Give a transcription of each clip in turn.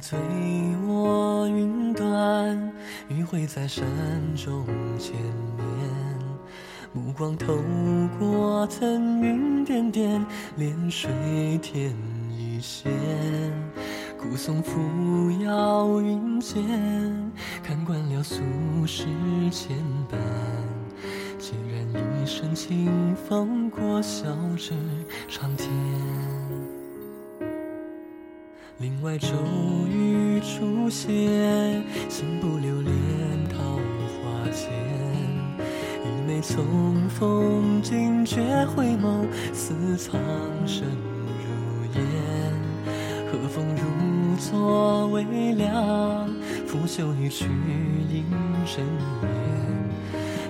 醉卧云端，余晖在山中见面。目光透过层云点点，连水天一线。古松扶摇云间，看惯了俗世牵绊。孑然一身清风过，笑着长天。林外骤雨初歇，心不留恋桃花间。一眉从风惊觉回眸，似苍生如烟。和风如昨微凉，拂袖一曲映真面。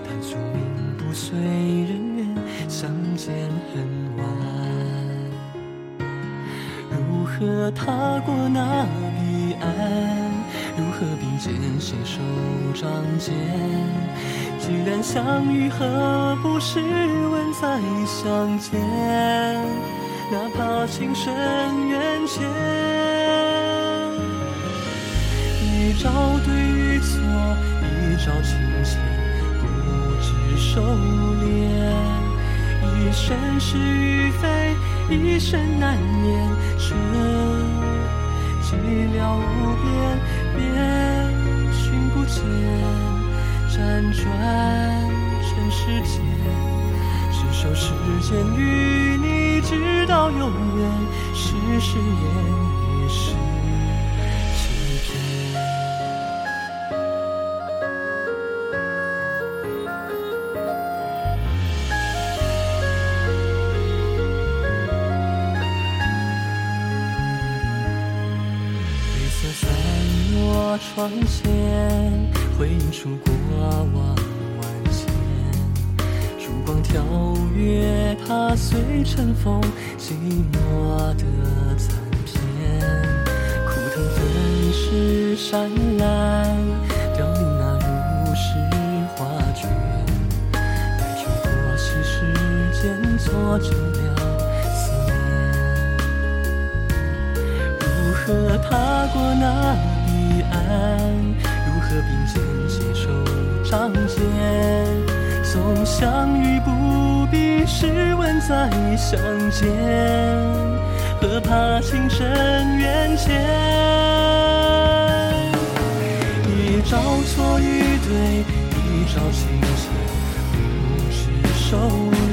叹宿命不随人愿，相见何踏过那彼岸？如何并肩携手仗剑？既然相遇，何不试问再相见？哪怕情深缘浅，一朝对与错，一朝情牵，不知收敛。一生是与非，一生难言。这寂寥无边，遍寻不见。辗转尘世间，执手时间与你，直到永远。是誓言，窗前，回映出过往万千。烛光跳跃，踏碎尘封寂寞的残片。枯藤粉饰山岚，凋零那如诗画卷。待春过隙，时间作就了思念。如何踏过那？如何并肩携手仗剑？纵相遇不必试问再相见，何怕情深缘浅？一朝错与对，一朝情切，不知收敛。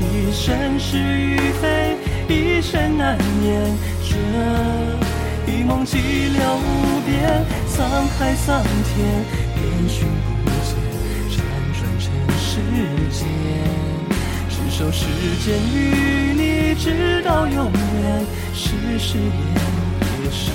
一生是与非，一生难言。这一梦寂寥无边，沧海桑田，遍寻不见，辗转尘世间。执手时间与你，直到永远。是誓言，也是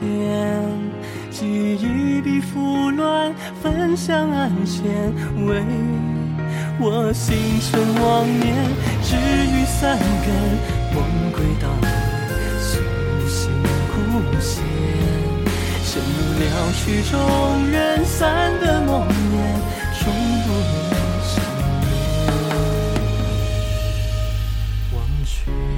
间，记忆比拂乱，分享暗闲，为我心存妄念，只余三根梦归道，苏醒枯弦，入了曲终人散的梦魇，终不能相恋，忘却。